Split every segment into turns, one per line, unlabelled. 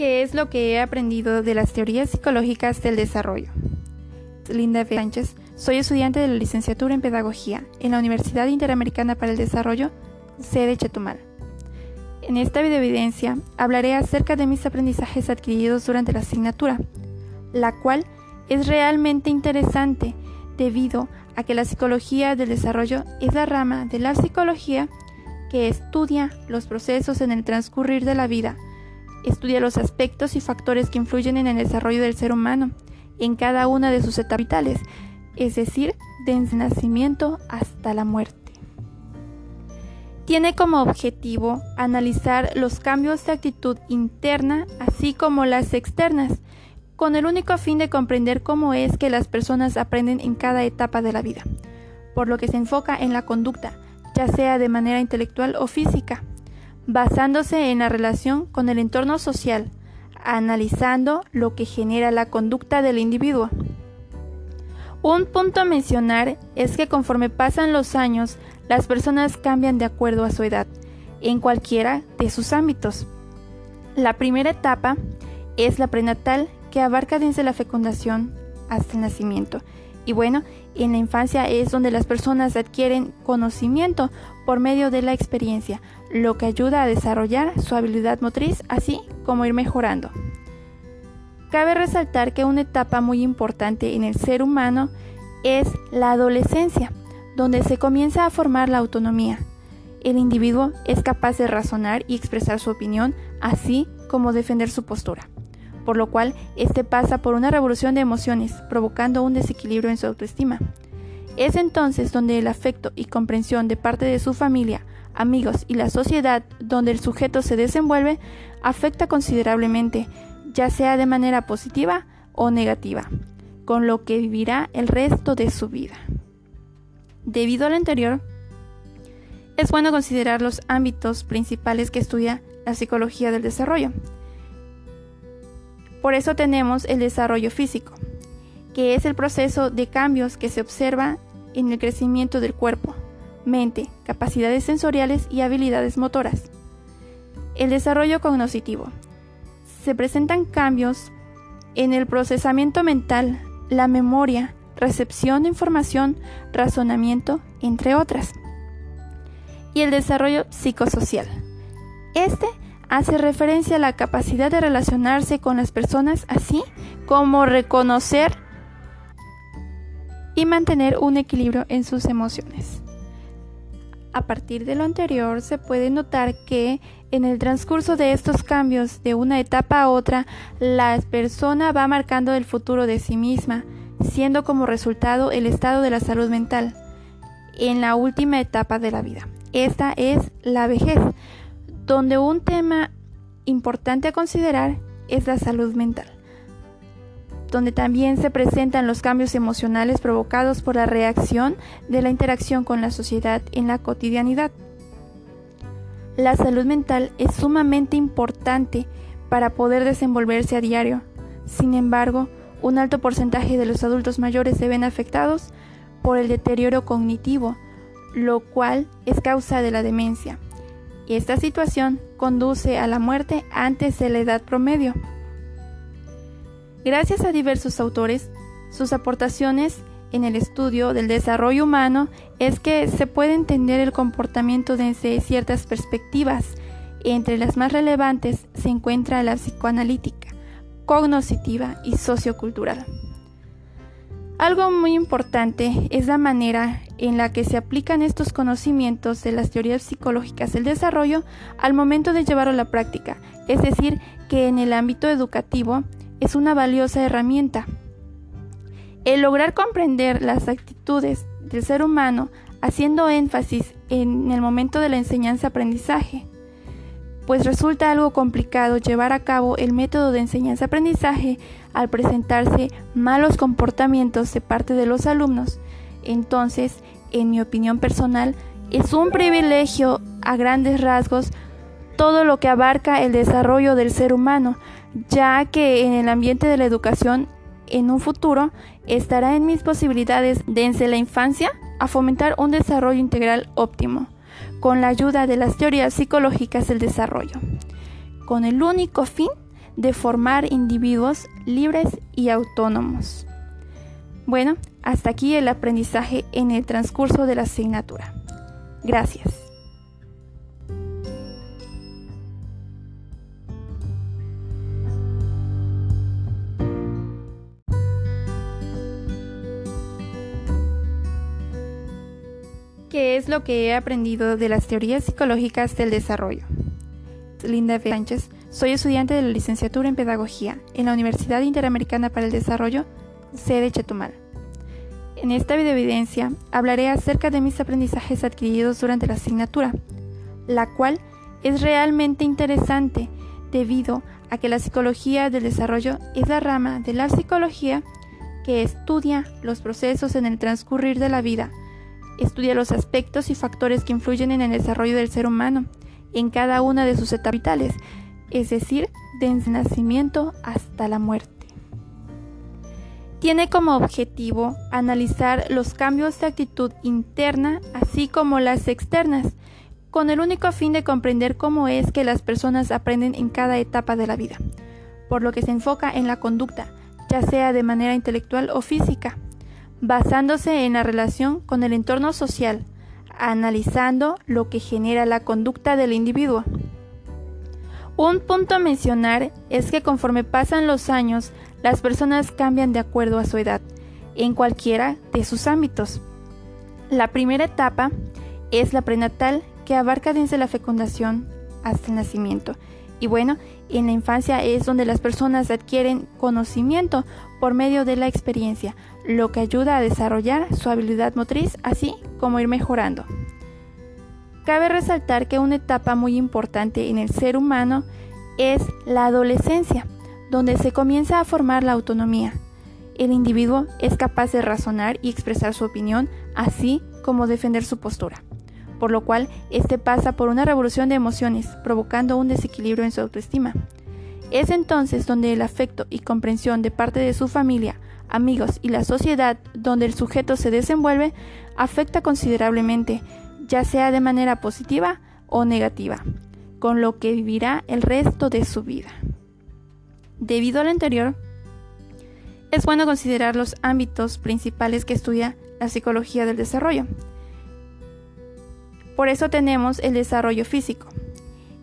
¿Qué es lo que he aprendido de las teorías psicológicas del desarrollo? Linda F. Sánchez, soy estudiante de la licenciatura en Pedagogía en la Universidad Interamericana para el Desarrollo, sede Chetumal. En esta videoevidencia hablaré acerca de mis aprendizajes adquiridos durante la asignatura, la cual es realmente interesante debido a que la psicología del desarrollo es la rama de la psicología que estudia los procesos en el transcurrir de la vida, estudia los aspectos y factores que influyen en el desarrollo del ser humano en cada una de sus etapas vitales, es decir, desde el nacimiento hasta la muerte. Tiene como objetivo analizar los cambios de actitud interna así como las externas, con el único fin de comprender cómo es que las personas aprenden en cada etapa de la vida, por lo que se enfoca en la conducta, ya sea de manera intelectual o física, basándose en la relación con el entorno social, analizando lo que genera la conducta del individuo. Un punto a mencionar es que conforme pasan los años, las personas cambian de acuerdo a su edad, en cualquiera de sus ámbitos. La primera etapa es la prenatal, que abarca desde la fecundación hasta el nacimiento. Y bueno, en la infancia es donde las personas adquieren conocimiento por medio de la experiencia, lo que ayuda a desarrollar su habilidad motriz, así como ir mejorando. Cabe resaltar que una etapa muy importante en el ser humano es la adolescencia, donde se comienza a formar la autonomía. El individuo es capaz de razonar y expresar su opinión, así como defender su postura por lo cual éste pasa por una revolución de emociones, provocando un desequilibrio en su autoestima. Es entonces donde el afecto y comprensión de parte de su familia, amigos y la sociedad donde el sujeto se desenvuelve afecta considerablemente, ya sea de manera positiva o negativa, con lo que vivirá el resto de su vida. Debido a lo anterior, es bueno considerar los ámbitos principales que estudia la psicología del desarrollo. Por eso tenemos el desarrollo físico, que es el proceso de cambios que se observa en el crecimiento del cuerpo, mente, capacidades sensoriales y habilidades motoras. El desarrollo cognitivo. Se presentan cambios en el procesamiento mental, la memoria, recepción de información, razonamiento, entre otras. Y el desarrollo psicosocial. Este hace referencia a la capacidad de relacionarse con las personas, así como reconocer y mantener un equilibrio en sus emociones. A partir de lo anterior se puede notar que en el transcurso de estos cambios de una etapa a otra, la persona va marcando el futuro de sí misma, siendo como resultado el estado de la salud mental en la última etapa de la vida. Esta es la vejez, donde un tema importante a considerar es la salud mental, donde también se presentan los cambios emocionales provocados por la reacción de la interacción con la sociedad en la cotidianidad. La salud mental es sumamente importante para poder desenvolverse a diario. Sin embargo, un alto porcentaje de los adultos mayores se ven afectados por el deterioro cognitivo, lo cual es causa de la demencia. Esta situación conduce a la muerte antes de la edad promedio. Gracias a diversos autores, sus aportaciones en el estudio del desarrollo humano es que se puede entender el comportamiento desde ciertas perspectivas. Entre las más relevantes se encuentra la psicoanalítica, cognoscitiva y sociocultural. Algo muy importante es la manera en la que se aplican estos conocimientos de las teorías psicológicas del desarrollo al momento de llevarlo a la práctica, es decir, que en el ámbito educativo es una valiosa herramienta. El lograr comprender las actitudes del ser humano haciendo énfasis en el momento de la enseñanza-aprendizaje, pues resulta algo complicado llevar a cabo el método de enseñanza-aprendizaje al presentarse malos comportamientos de parte de los alumnos. Entonces, en mi opinión personal, es un privilegio a grandes rasgos todo lo que abarca el desarrollo del ser humano, ya que en el ambiente de la educación en un futuro estará en mis posibilidades desde la infancia a fomentar un desarrollo integral óptimo con la ayuda de las teorías psicológicas del desarrollo, con el único fin de formar individuos libres y autónomos. Bueno, hasta aquí el aprendizaje en el transcurso de la asignatura. Gracias. ¿Qué es lo que he aprendido de las teorías psicológicas del desarrollo? Linda F. Sánchez, soy estudiante de la licenciatura en Pedagogía en la Universidad Interamericana para el Desarrollo, sede Chetumal. En esta videoevidencia hablaré acerca de mis aprendizajes adquiridos durante la asignatura, la cual es realmente interesante debido a que la psicología del desarrollo es la rama de la psicología que estudia los procesos en el transcurrir de la vida, estudia los aspectos y factores que influyen en el desarrollo del ser humano en cada una de sus etapas vitales, es decir, desde nacimiento hasta la muerte. Tiene como objetivo analizar los cambios de actitud interna así como las externas, con el único fin de comprender cómo es que las personas aprenden en cada etapa de la vida, por lo que se enfoca en la conducta, ya sea de manera intelectual o física, basándose en la relación con el entorno social, analizando lo que genera la conducta del individuo. Un punto a mencionar es que conforme pasan los años, las personas cambian de acuerdo a su edad, en cualquiera de sus ámbitos. La primera etapa es la prenatal, que abarca desde la fecundación hasta el nacimiento. Y bueno, en la infancia es donde las personas adquieren conocimiento por medio de la experiencia, lo que ayuda a desarrollar su habilidad motriz, así como ir mejorando. Cabe resaltar que una etapa muy importante en el ser humano es la adolescencia, donde se comienza a formar la autonomía. El individuo es capaz de razonar y expresar su opinión, así como defender su postura, por lo cual éste pasa por una revolución de emociones, provocando un desequilibrio en su autoestima. Es entonces donde el afecto y comprensión de parte de su familia, amigos y la sociedad donde el sujeto se desenvuelve afecta considerablemente, ya sea de manera positiva o negativa, con lo que vivirá el resto de su vida. Debido a lo anterior, es bueno considerar los ámbitos principales que estudia la psicología del desarrollo. Por eso tenemos el desarrollo físico,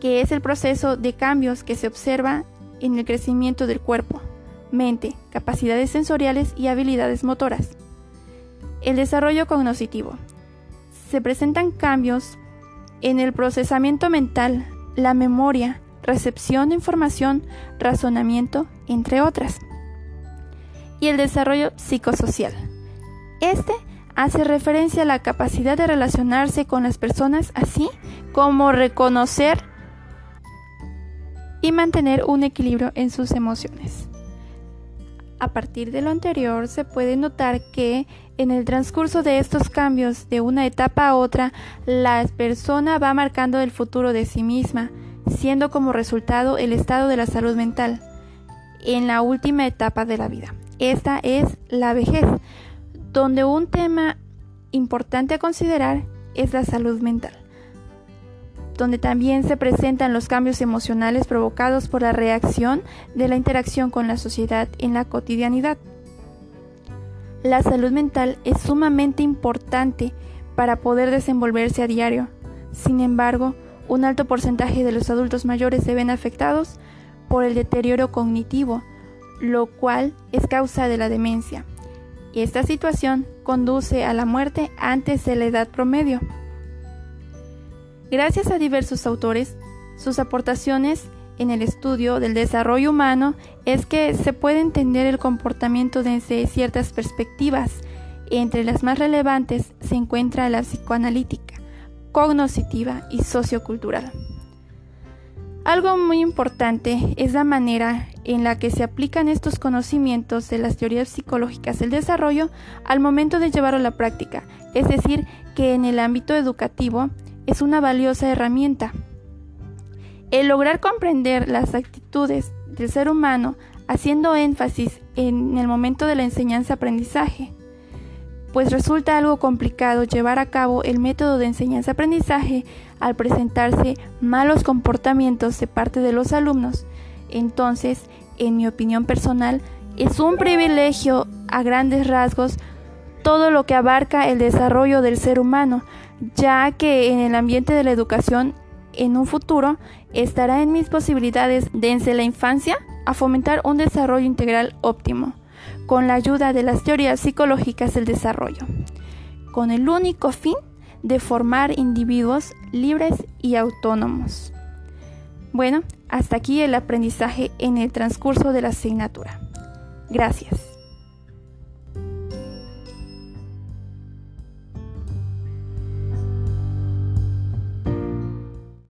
que es el proceso de cambios que se observa en el crecimiento del cuerpo, mente, capacidades sensoriales y habilidades motoras. El desarrollo cognoscitivo. Se presentan cambios en el procesamiento mental, la memoria, recepción de información, razonamiento, entre otras. Y el desarrollo psicosocial. Este hace referencia a la capacidad de relacionarse con las personas, así como reconocer y mantener un equilibrio en sus emociones. A partir de lo anterior se puede notar que en el transcurso de estos cambios de una etapa a otra, la persona va marcando el futuro de sí misma, siendo como resultado el estado de la salud mental en la última etapa de la vida. Esta es la vejez, donde un tema importante a considerar es la salud mental donde también se presentan los cambios emocionales provocados por la reacción de la interacción con la sociedad en la cotidianidad. La salud mental es sumamente importante para poder desenvolverse a diario. Sin embargo, un alto porcentaje de los adultos mayores se ven afectados por el deterioro cognitivo, lo cual es causa de la demencia. Y esta situación conduce a la muerte antes de la edad promedio. Gracias a diversos autores, sus aportaciones en el estudio del desarrollo humano es que se puede entender el comportamiento desde ciertas perspectivas. Entre las más relevantes se encuentra la psicoanalítica, cognoscitiva y sociocultural. Algo muy importante es la manera en la que se aplican estos conocimientos de las teorías psicológicas del desarrollo al momento de llevarlo a la práctica, es decir, que en el ámbito educativo es una valiosa herramienta. El lograr comprender las actitudes del ser humano haciendo énfasis en el momento de la enseñanza-aprendizaje, pues resulta algo complicado llevar a cabo el método de enseñanza-aprendizaje al presentarse malos comportamientos de parte de los alumnos. Entonces, en mi opinión personal, es un privilegio a grandes rasgos todo lo que abarca el desarrollo del ser humano, ya que en el ambiente de la educación en un futuro estará en mis posibilidades desde la infancia a fomentar un desarrollo integral óptimo, con la ayuda de las teorías psicológicas del desarrollo, con el único fin de formar individuos libres y autónomos. Bueno, hasta aquí el aprendizaje en el transcurso de la asignatura. Gracias.